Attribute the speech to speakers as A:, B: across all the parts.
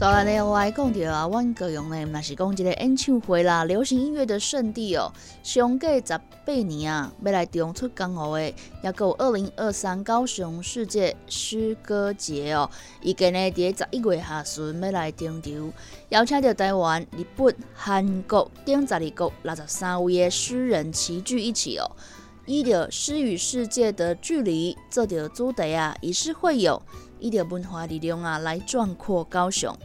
A: 所以呢，我来讲到啊，阮高雄呢，若是讲一个演唱会啦，流行音乐的圣地哦。上过十八年啊，要来中出江湖的，也有二零二三高雄世界诗歌节哦。伊今呢，伫十一月下旬要来登场，邀请到台湾、日本、韩国等十二国六十三位的诗人齐聚一起哦，伊着诗与世界的距离做着主题啊，以诗会友，以着文化力量啊，来壮阔高雄。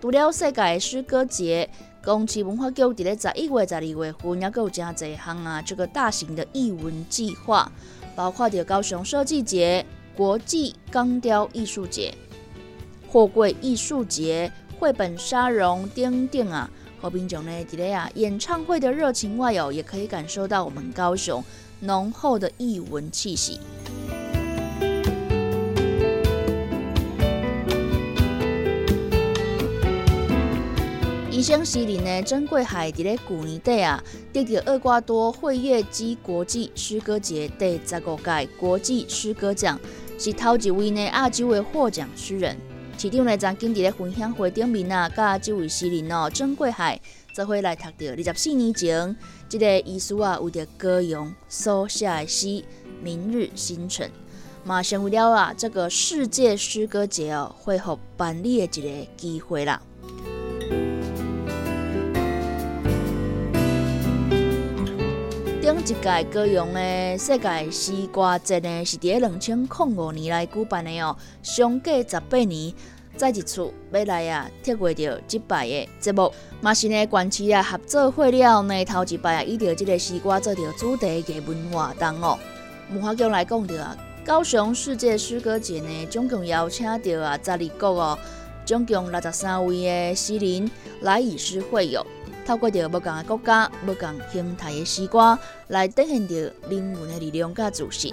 A: 除了世界诗歌节，公市文化局伫咧十一月、十二月份，也有真侪项啊，这个大型的艺文计划，包括着高雄设计节、国际钢雕艺术节、货柜艺术节、绘本沙龙等等啊。和平众呢，伫咧啊演唱会的热情外哦，也可以感受到我们高雄浓厚的艺文气息。宜兴西林的珍贵海伫咧旧年底啊，得到厄瓜多会业基国际诗歌节第十五届国际诗歌奖，是头一位呢亚洲的获奖诗人。市长呢曾经伫咧分享会顶面啊，甲这位诗人哦，珍贵海则会来读到二十四年前，这个艺术啊为着歌咏所写的诗《明日星辰》，嘛成为了啊这个世界诗歌节哦，恢复办理的一个机会啦。一届高雄的世界诗歌节呢，是伫两千零五年来举办的哦，相隔十八年再一次要来啊，体会着即摆的节目。嘛是呢，关市啊合作会了呢，头一摆啊，以着即个诗歌做着主题的文化档哦。文化局来讲着啊，高雄世界诗歌节呢，总共邀请着啊十二国哦，总共六十三位的诗人来以诗会友。透过着不同的国家、不同形态的诗歌，来展现着人文的力量甲自信。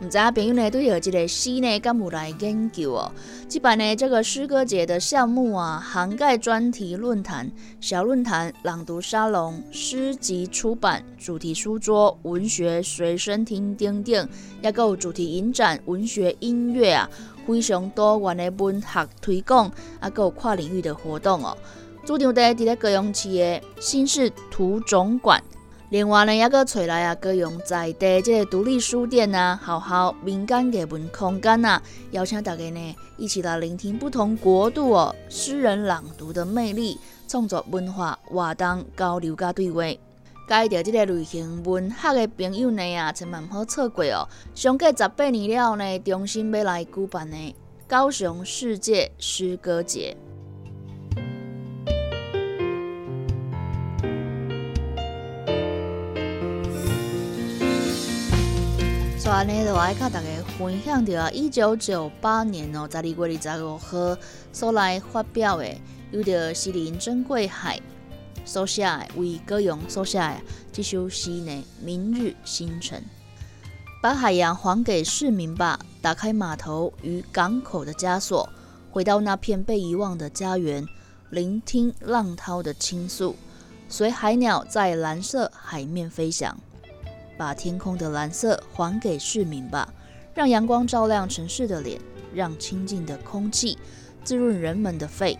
A: 唔知影朋友呢对着这个诗呢，敢有来研究哦？这摆呢，这个诗歌节的项目啊，涵盖专题论坛、小论坛、朗读沙龙、诗集出版、主题书桌、文学随身听等等，也有主题影展、文学音乐啊，非常多元的文学推广，啊，有跨领域的活动哦。主场地伫咧高雄市的新市图总馆，另外呢，也搁找来啊高雄在地即个独立书店啊，好好民间艺文空间啊，邀请大家呢一起来聆听不同国度哦诗人朗读的魅力，创作文化活动交流加对话。介绍即个类型文学的朋友呢啊，千万好错过哦！相隔十八年了后呢，重新要来举办的高雄世界诗歌节。安尼就爱甲大家分享着一九九八年哦，十二月二十五号所来发表的，有着诗人珍贵海所写的为歌咏所写的这首诗呢，《明日星辰》。把海洋还给市民吧，打开码头与港口的枷锁，回到那片被遗忘的家园，聆听浪涛的倾诉，随海鸟在蓝色海面飞翔。把天空的蓝色还给市民吧，让阳光照亮城市的脸，让清净的空气滋润人们的肺。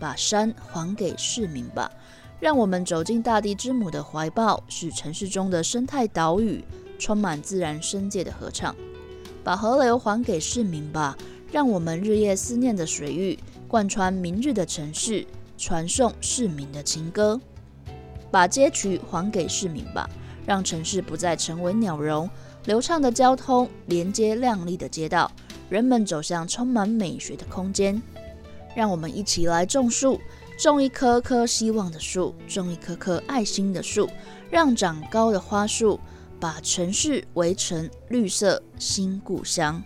A: 把山还给市民吧，让我们走进大地之母的怀抱，使城市中的生态岛屿充满自然生界的合唱。把河流还给市民吧，让我们日夜思念的水域贯穿明日的城市，传送市民的情歌。把街区还给市民吧。让城市不再成为鸟笼，流畅的交通连接亮丽的街道，人们走向充满美学的空间。让我们一起来种树，种一棵棵希望的树，种一棵棵爱心的树，让长高的花树把城市围成绿色新故乡。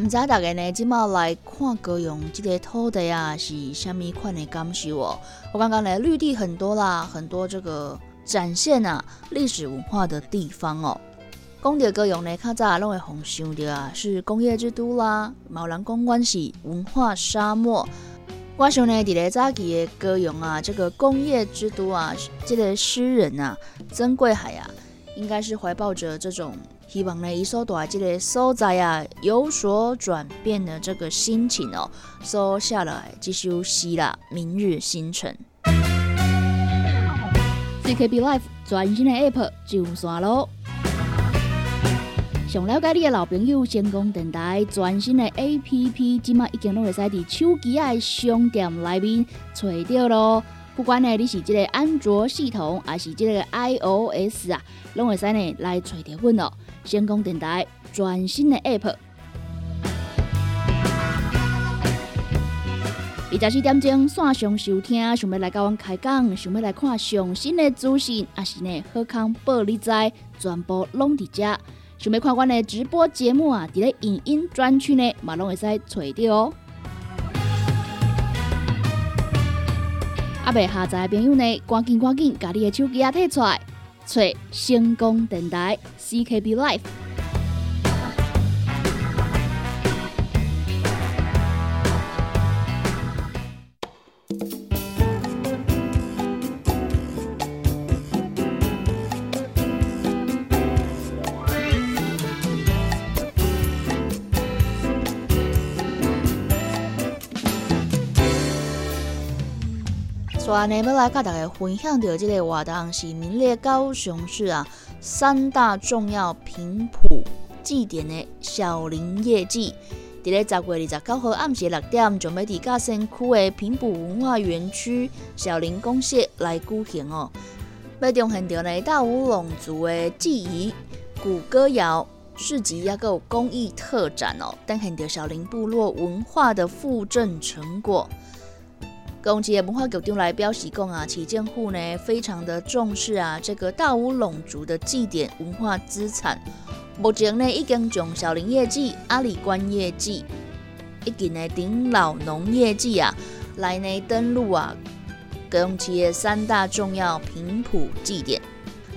A: 唔知大家呢，即马来看高雄这个土地啊，是虾米款的感受哦？我刚刚呢，绿地很多啦，很多这个展现啊历史文化的地方哦。讲到高雄呢，较早拢会互想到啊，是工业之都啦，毛人公关是文化沙漠。我想呢，伫咧早期的高雄啊，这个工业之都啊，这个诗人啊，曾贵海啊，应该是怀抱着这种。希望呢，伊所在这个所在啊有所转变的这个心情哦，所下来这首诗啦，《明日星辰》。CKB Life 全新的 App 上线咯！想了解你的老朋友，先讲电台全新的 App，即马已经拢会使伫手机的商店内面找到咯。不管呢你是这个安卓系统，还是这个 iOS 啊，拢会使呢来找到阮哦。先讲电台全新的 App，二十四点钟线上收听，想要来甲阮开讲，想要来看上新的资讯，也是呢好康报你知，全部拢伫遮。想要看阮的直播节目啊，伫咧影音专区呢，嘛拢会使找到哦。阿未下载的朋友呢，赶紧赶紧，把你的手机啊摕出来。找成功电台 CKB Life。昨呢，要来甲大家分享到这个活动是名列高雄市啊三大重要平埔祭典的小林夜祭，伫咧十月二十九号暗时六点，就要伫嘉兴区的平埔文化园区小林公社来举行哦。要中现着呢大武龙族的记忆、古歌谣、市集，也有公益特展哦，展现着小林部落文化的复振成果。公企业文化局长来表示讲啊，旗舰户呢非常的重视啊这个大武龙族的祭典文化资产。目前呢已经从小林业祭、阿里关业祭，以及呢顶老农业祭啊来呢登陆啊公鸡的三大重要平埔祭典。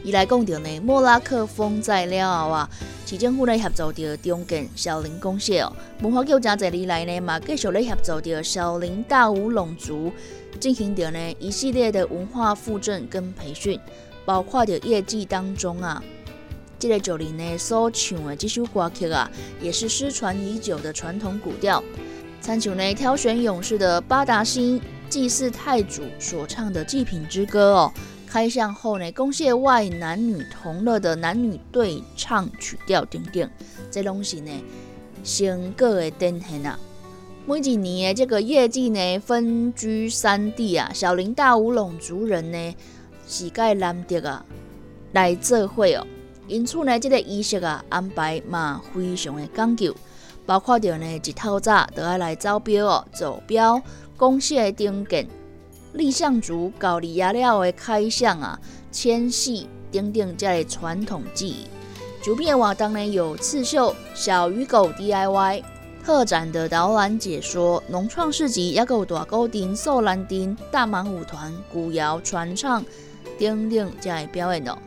A: 伊来讲到呢莫拉克风灾了后啊。市政府咧协助着中建小林公社哦，文化局真侪年来呢嘛继续咧协助着小林大武龙族进行着呢一系列的文化复振跟培训，包括着业绩当中啊，这个九零呢所唱的这首歌曲啊，也是失传已久的传统古调，参像呢挑选勇士的八达星祭祀太祖所唱的祭品之歌哦。开向后呢，公社外男女同乐的男女对唱曲调等等，这拢是呢成果的展现啊。每一年的这个业绩呢，分居三地啊，小林大武龙族人呢是该难得啊来做会哦。因此呢，这个仪式啊安排嘛非常的讲究，包括着呢一透早都要来招标哦，走标公社的登记。立象族搞离亚了的开象啊、牵戏等等这类传统技艺。主片瓦当然有刺绣、小鱼狗 DIY、特展的导览解说、农创市集、也有大高丁、寿兰丁、大满舞团、古谣传唱等等这类表演哦。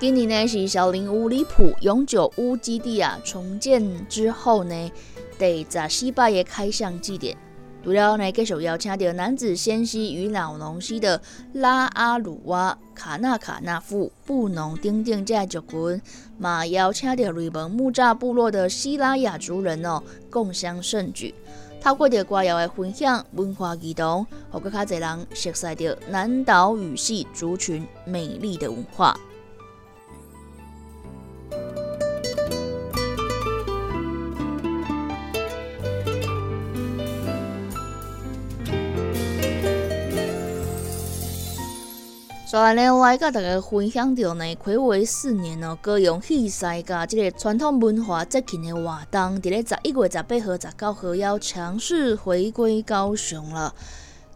A: 今年呢是小林五里埔永久屋基地啊重建之后呢，第十四摆的开象祭典。除了呢，继续邀请到男子仙溪与老农溪的拉阿鲁哇、卡纳卡纳夫、布农丁丁这族群，嘛邀请到瑞蒙木栅部落的西拉雅族人哦，共襄盛举。透过着歌谣的分享、文化移动，和更加侪人熟悉到南岛语系族群美丽的文化。所以呢，来甲大家分享到呢，暌违四年哦，高雄戏赛甲即个传统文化节庆的活动，伫咧十一月十八号、十九号要强势回归高雄了。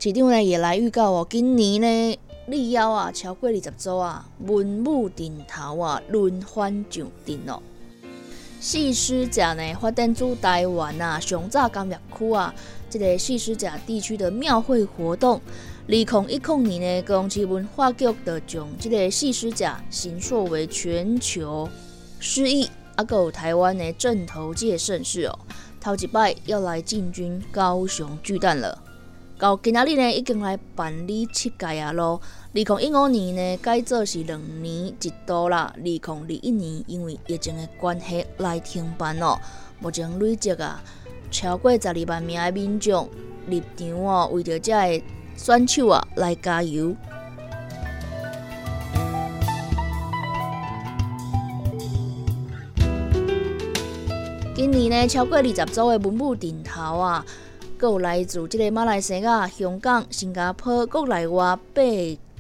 A: 市长呢也来预告哦，今年呢立邀啊超过二十组啊，文武顶头啊轮番上阵哦。戏狮甲呢发展出台湾啊上早工业区啊，这个戏狮甲地区的庙会活动。二零一零年呢，高雄市文化局就将这个戏狮甲形塑为全球诗意，啊，有台湾的正头界盛事哦。头一摆要来进军高雄巨蛋了。到今仔日呢，已经来办理七届啊咯。二零一五年呢，改做是两年一度啦。二零二一年因为疫情的关系来停办哦。目前累积啊超过十二万名的民众入场哦，为着这个选手啊来加油。今年呢，超过二十组的文武顶头啊。有来自即个马来西亚、香港、新加坡国内外八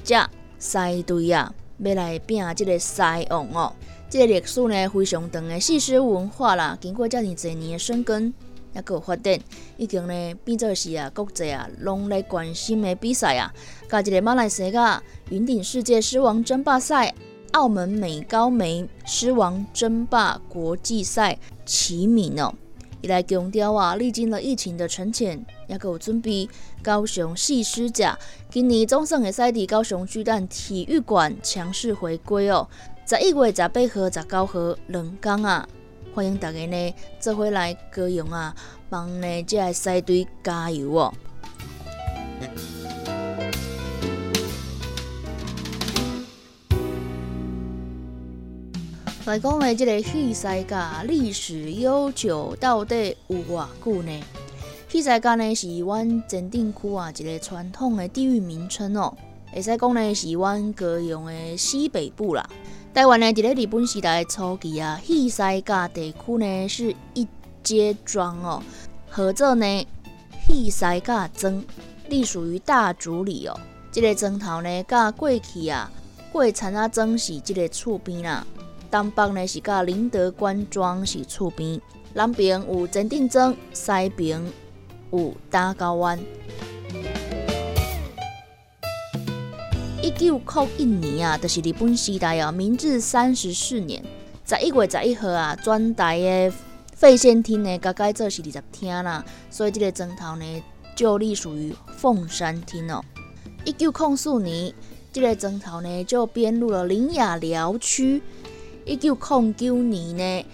A: 只赛队啊，要来拼即个赛王哦。即个历史呢非常长的史诗文化啦，经过遮尔侪年的深耕，也有发展，已经呢变做是啊国际啊拢来关心的比赛啊。甲即个马来西亚云顶世界狮王争霸赛、澳门美高梅狮王争霸国际赛齐名哦。伊来强调啊，历经了疫情的沉潜，也有准备高雄戏狮甲今年总算会使伫高雄巨蛋体育馆强势回归哦。十一月十八号、十九号两天啊，欢迎大家呢做回来高雄啊，帮呢这个赛队加油哦。来讲的这个戏赛甲历史悠久，到底有偌久呢？戏赛甲呢是阮镇定区啊一个传统的地域名称哦。会使讲呢是阮高雄的西北部啦。台湾呢伫咧日本时代初期啊，戏赛甲地区呢是一街庄哦，合作呢戏赛甲庄，隶属于大竹里哦。这个庄头呢，甲过去啊过田啊庄是这个厝边啦。东北呢是甲林德官庄是厝边，南边有前定庄，西边有大高湾。一九零一年啊，就是日本时代哦，明治三十四年，十一月十一号啊，转台的废县厅呢，改改做是二十厅啦，所以这个砖头呢，就隶属于凤山厅哦。一九零四年，这个砖头呢，就编入了林雅寮区。一九零九年呢，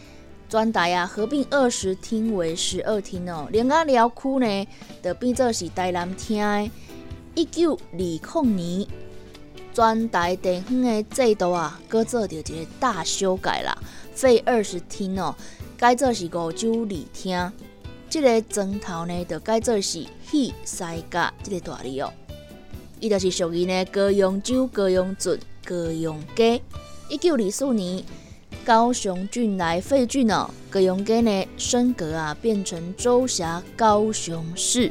A: 转台啊合并二十厅为十二厅哦，林雅寮区呢，就变做是台南厅。一九二零年，转台电风的制度啊，搁做着一个大修改啦，废二十厅哦，改做是五洲二厅。这个砖头呢，就改做是戏西甲这个大字哦，伊就是属于呢高雄州高雄镇高雄街。一九二四年。高雄郡来废郡哦，高雄街呢升格啊，变成州辖高雄市。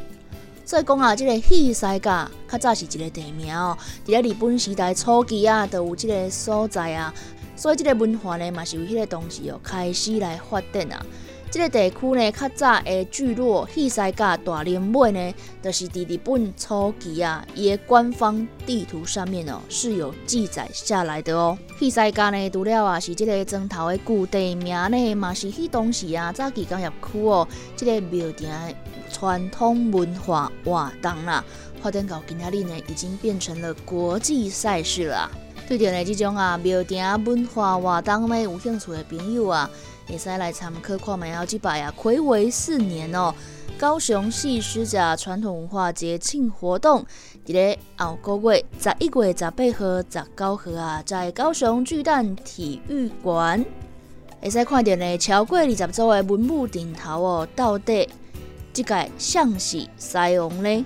A: 所以讲啊，这个戏赛甲较早是一个地名哦，伫咧日本时代初期啊，都有这个所在啊。所以这个文化呢，嘛是由迄个当时哦开始来发展啊。这个地区呢，较早的聚落戏西甲大林尾呢，就是伫日本初期啊，伊的官方地图上面哦是有记载下来的哦。戏西甲呢，除了啊是这个砖头的古地名呢，嘛是迄当时啊早期工业区哦，这个庙埕传统文化活动啦，发展到今仔日呢，已经变成了国际赛事啦。对着呢这种啊庙埕文化活动呢有兴趣的朋友啊。会使来参考看卖后即摆啊，暌违四年哦。高雄戏狮甲传统文化节庆活动，伫咧后个月十一月十八号、十九号啊，在高雄巨蛋体育馆，会使看到呢超过二十组的文武顶头哦，到底即个像是西王呢？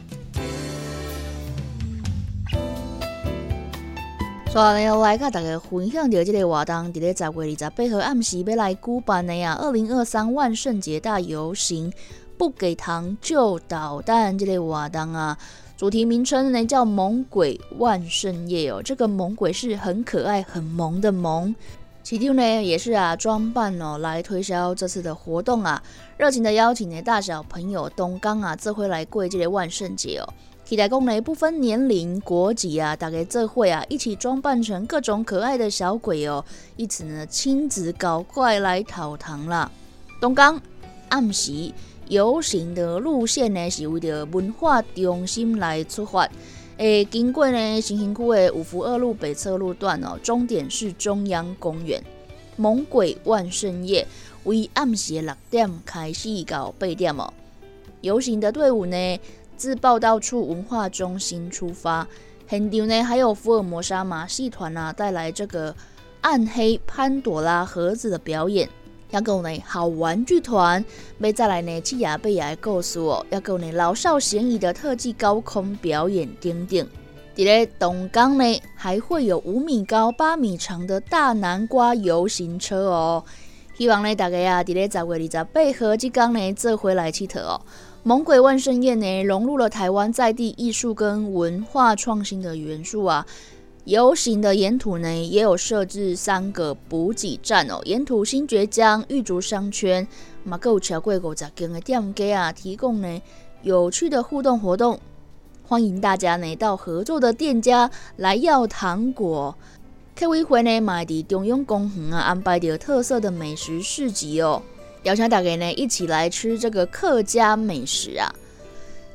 A: 所以来甲大家分享到这个活动，伫咧十月二十八号暗时要来举办的呀，二零二三万圣节大游行，不给糖就捣蛋这个活动啊，主题名称呢叫“猛鬼万圣夜”哦。这个猛鬼是很可爱、很萌的萌。起定呢也是啊，装扮哦来推销这次的活动啊，热情的邀请呢大小朋友东刚啊，这回来过这个万圣节哦。期待公呢不分年龄国籍啊，大家这会啊一起装扮成各种可爱的小鬼哦，一起呢亲子搞怪来讨糖啦。东港暗时游行的路线呢是为了文化中心来出发，诶，经过呢新兴区的五福二路北侧路段哦，终点是中央公园。猛鬼万圣夜为暗时六点开始到八点哦，游行的队伍呢。自报道处文化中心出发，现场呢还有福尔摩沙马戏团啊带来这个暗黑潘朵拉盒子的表演，要有呢好玩剧团，要再来呢七雅贝雅的故事哦，要有呢老少咸宜的特技高空表演等等。伫咧东港呢还会有五米高、八米长的大南瓜游行车哦，希望呢大家啊伫咧十月二十八号即港呢做回来去佗哦。猛鬼万圣夜呢，融入了台湾在地艺术跟文化创新的元素啊。游行的沿途呢，也有设置三个补给站哦。沿途新爵江、玉竹商圈、马购桥贵狗杂间的店家啊，提供呢有趣的互动活动，欢迎大家呢到合作的店家来要糖果。客委会呢，买伫中央公园啊，安排着特色的美食市集哦。邀请大家呢一起来吃这个客家美食啊！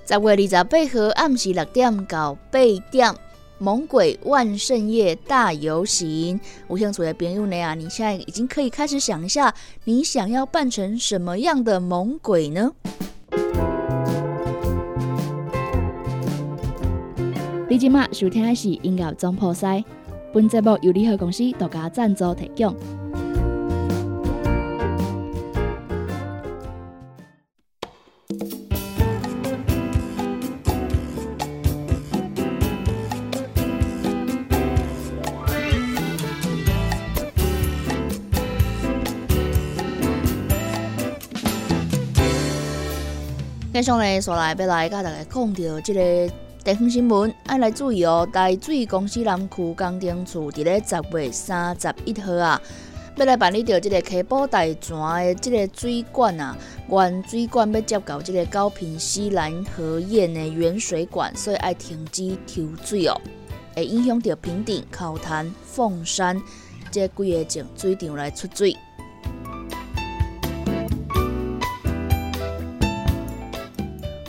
A: 在月二十八号暗时六点到八点，猛鬼万圣夜大游行。有兴趣的朋友呢啊，你现在已经可以开始想一下，你想要扮成什么样的猛鬼呢？你今麦收听的是音乐总破塞，本节目由联合公司独家赞助提供。接下来，说来要来甲大家讲到这个地方新闻，爱来注意哦。台水公司南区工程处伫咧十月三十一号啊，要来办理着这个溪埔大泉的这个水管啊，原水管要接到这个高平西南河堰的原水管，所以爱停止抽水哦，会影响到平顶、口潭、凤山这几个净水场来出水。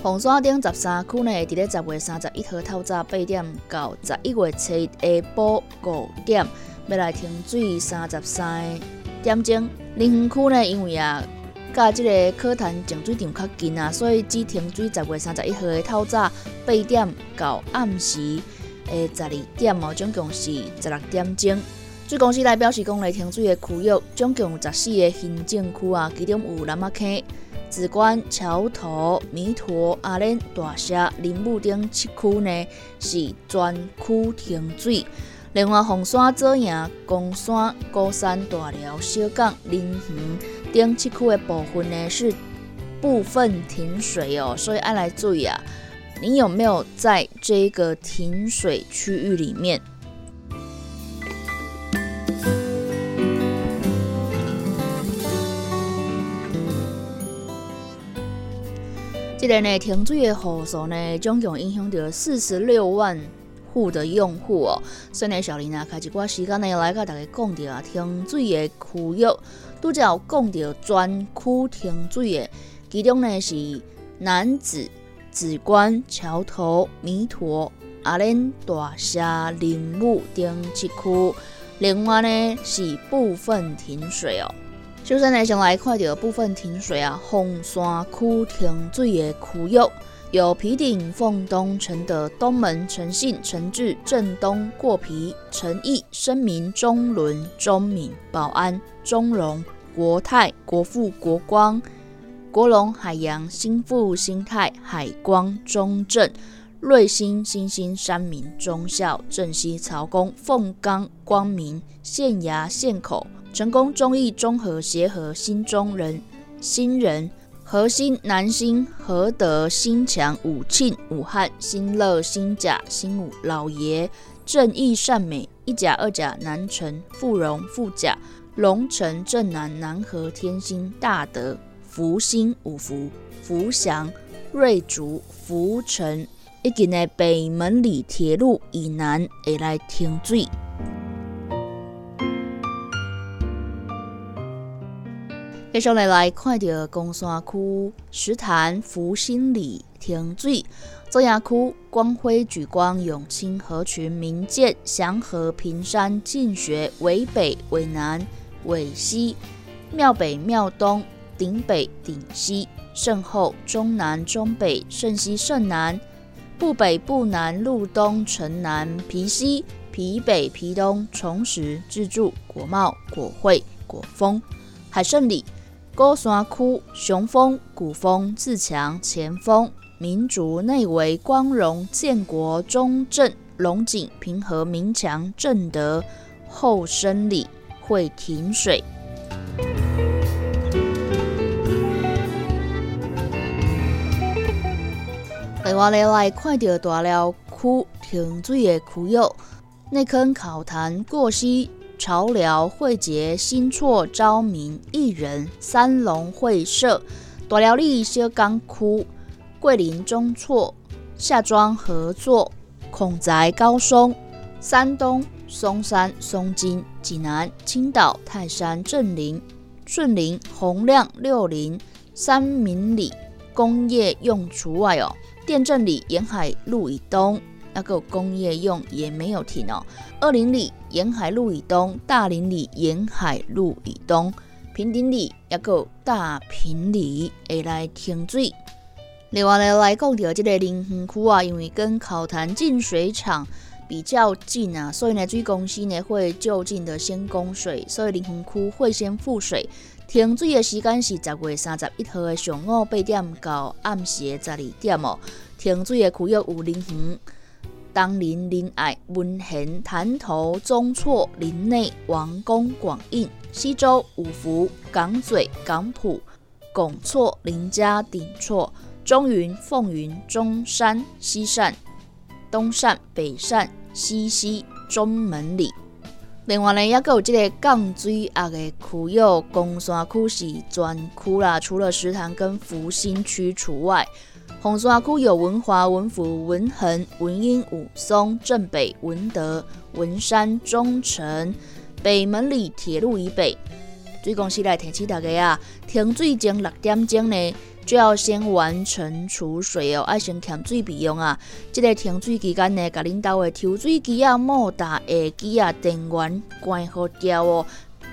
A: 红山顶十三区呢，伫咧十月三十一号透早八点到十一月七下晡五点，要来停水三十三点钟。林园区呢，因为啊，甲即个科潭净水场较近啊，所以只停水十月三十一号的透早八点到暗时的十二点哦，总共是十六点钟。水公司来表示，讲来停水的区域总共十四个行政区啊，其中有南马溪。紫关、桥头、弥陀、阿莲、大社、林木等七区呢是全区停水。另外，红山、左营、公山、高山、大寮、小港、林园等七区的部分呢是部分停水哦，所以爱来注意啊！你有没有在这个停水区域里面？这个呢，停水的户数呢，总共影响到四十六万户的用户哦。所以呢，小林啊，开一寡时间呢，来甲大家讲到啊，停水的区域，拄则有讲到专区停水的，其中呢是南子、紫关、桥头、弥陀、阿莲、大社、林木等七区，另外呢是部分停水哦。首先呢，先来看到部分停水啊，凤山区停水的区域有皮顶、凤东、承德、东门、诚信、诚志、正东、过皮、诚义、生民、中伦、中敏、保安、中荣、国泰、国富、国光、国龙、海洋、新富、新泰、海光、中正、瑞兴、新兴、三民、中校、正西、曹公、凤冈、光明、县衙、县口。成功中义中和协和新中人新人和兴、南兴、和德、新强、武庆、武汉、新乐、新甲、新武、老爷、正义、善美、一甲、二甲、南城、富荣、富甲、龙城、正南、南和、天兴、大德、福兴、五福、福祥、瑞竹、福城，以及呢北门里铁路以南会来停水。接下来来看到公山区石潭福兴里停水，中亚区光辉举光永清河群民建祥和平山进学尾北尾南尾西。庙北庙东顶北顶西。圣后中南中北圣西圣南。布北布南路东城南皮西。皮北皮东重实自助国贸国会国风。海胜里。高山区雄风、古风、自强、前锋、民族内围、光荣、建国、中正、龙井、平和、民强、正德、后生里会停水。另外来看到大寮区停水的区有内坑、考坛、过溪。潮寮、汇杰、新厝、昭明、艺人、三龙会社、大寮里小港区、桂林中厝、夏庄合作、孔宅高松、山东松山、松金、济南、青岛、泰山、镇林、顺林、洪亮、六林、三明里工业用除外哦，店镇里沿海路以东。那个工业用也没有停哦。二林里沿海路以东，大林里沿海路以东，平顶里也个大平里会来停水。另外呢，来讲到这个林园区啊，因为跟考潭净水厂比较近啊，所以呢，水公司呢会就近的先供水，所以林园区会先复水。停水的时间是十月三十一号的上午八点到暗时十二点哦。停水的区域有林园。当林、林爱、文贤、潭头、中错、林内、王宫、广印、西周、五福、港嘴、港埔、拱错、林家、顶错、中云、凤云、中山、西善、东善、北善、西溪、中门里。另外呢，也有这个降水压的区有公山区是专区啦，除了石潭跟福兴区除外。红山区有文华、文府、文恒、文英、武松、镇北、文德、文山、中城、北门里铁路以北。水公司来提醒大家啊，停水前六点钟呢，就要先完成储水哦，爱先添水备用啊。这个停水期间呢，甲领导的抽水机啊、莫达下机啊、电源关好掉哦，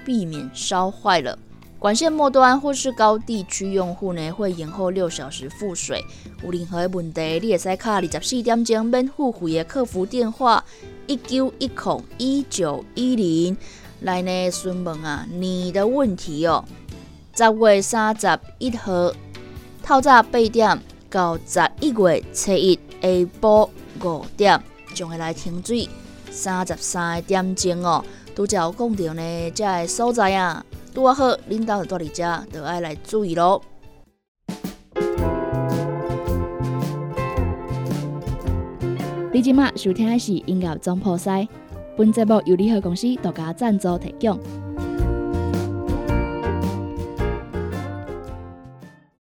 A: 避免烧坏了。管线末端或是高地区用户呢，会延后六小时付水。有任何问题，你也使卡二十四点钟免付费的客服电话一九一空一九一零来呢询问啊你的问题哦。十月三十一号透早八点到十一月七日下晡五点，将会来停水三十三点钟哦。拄则有讲到呢，这个所在啊。拄啊好，领导在伫遮，就爱来注意咯。
B: 你即马收听的是音乐总破塞，本节目由联合公司独家赞助提供。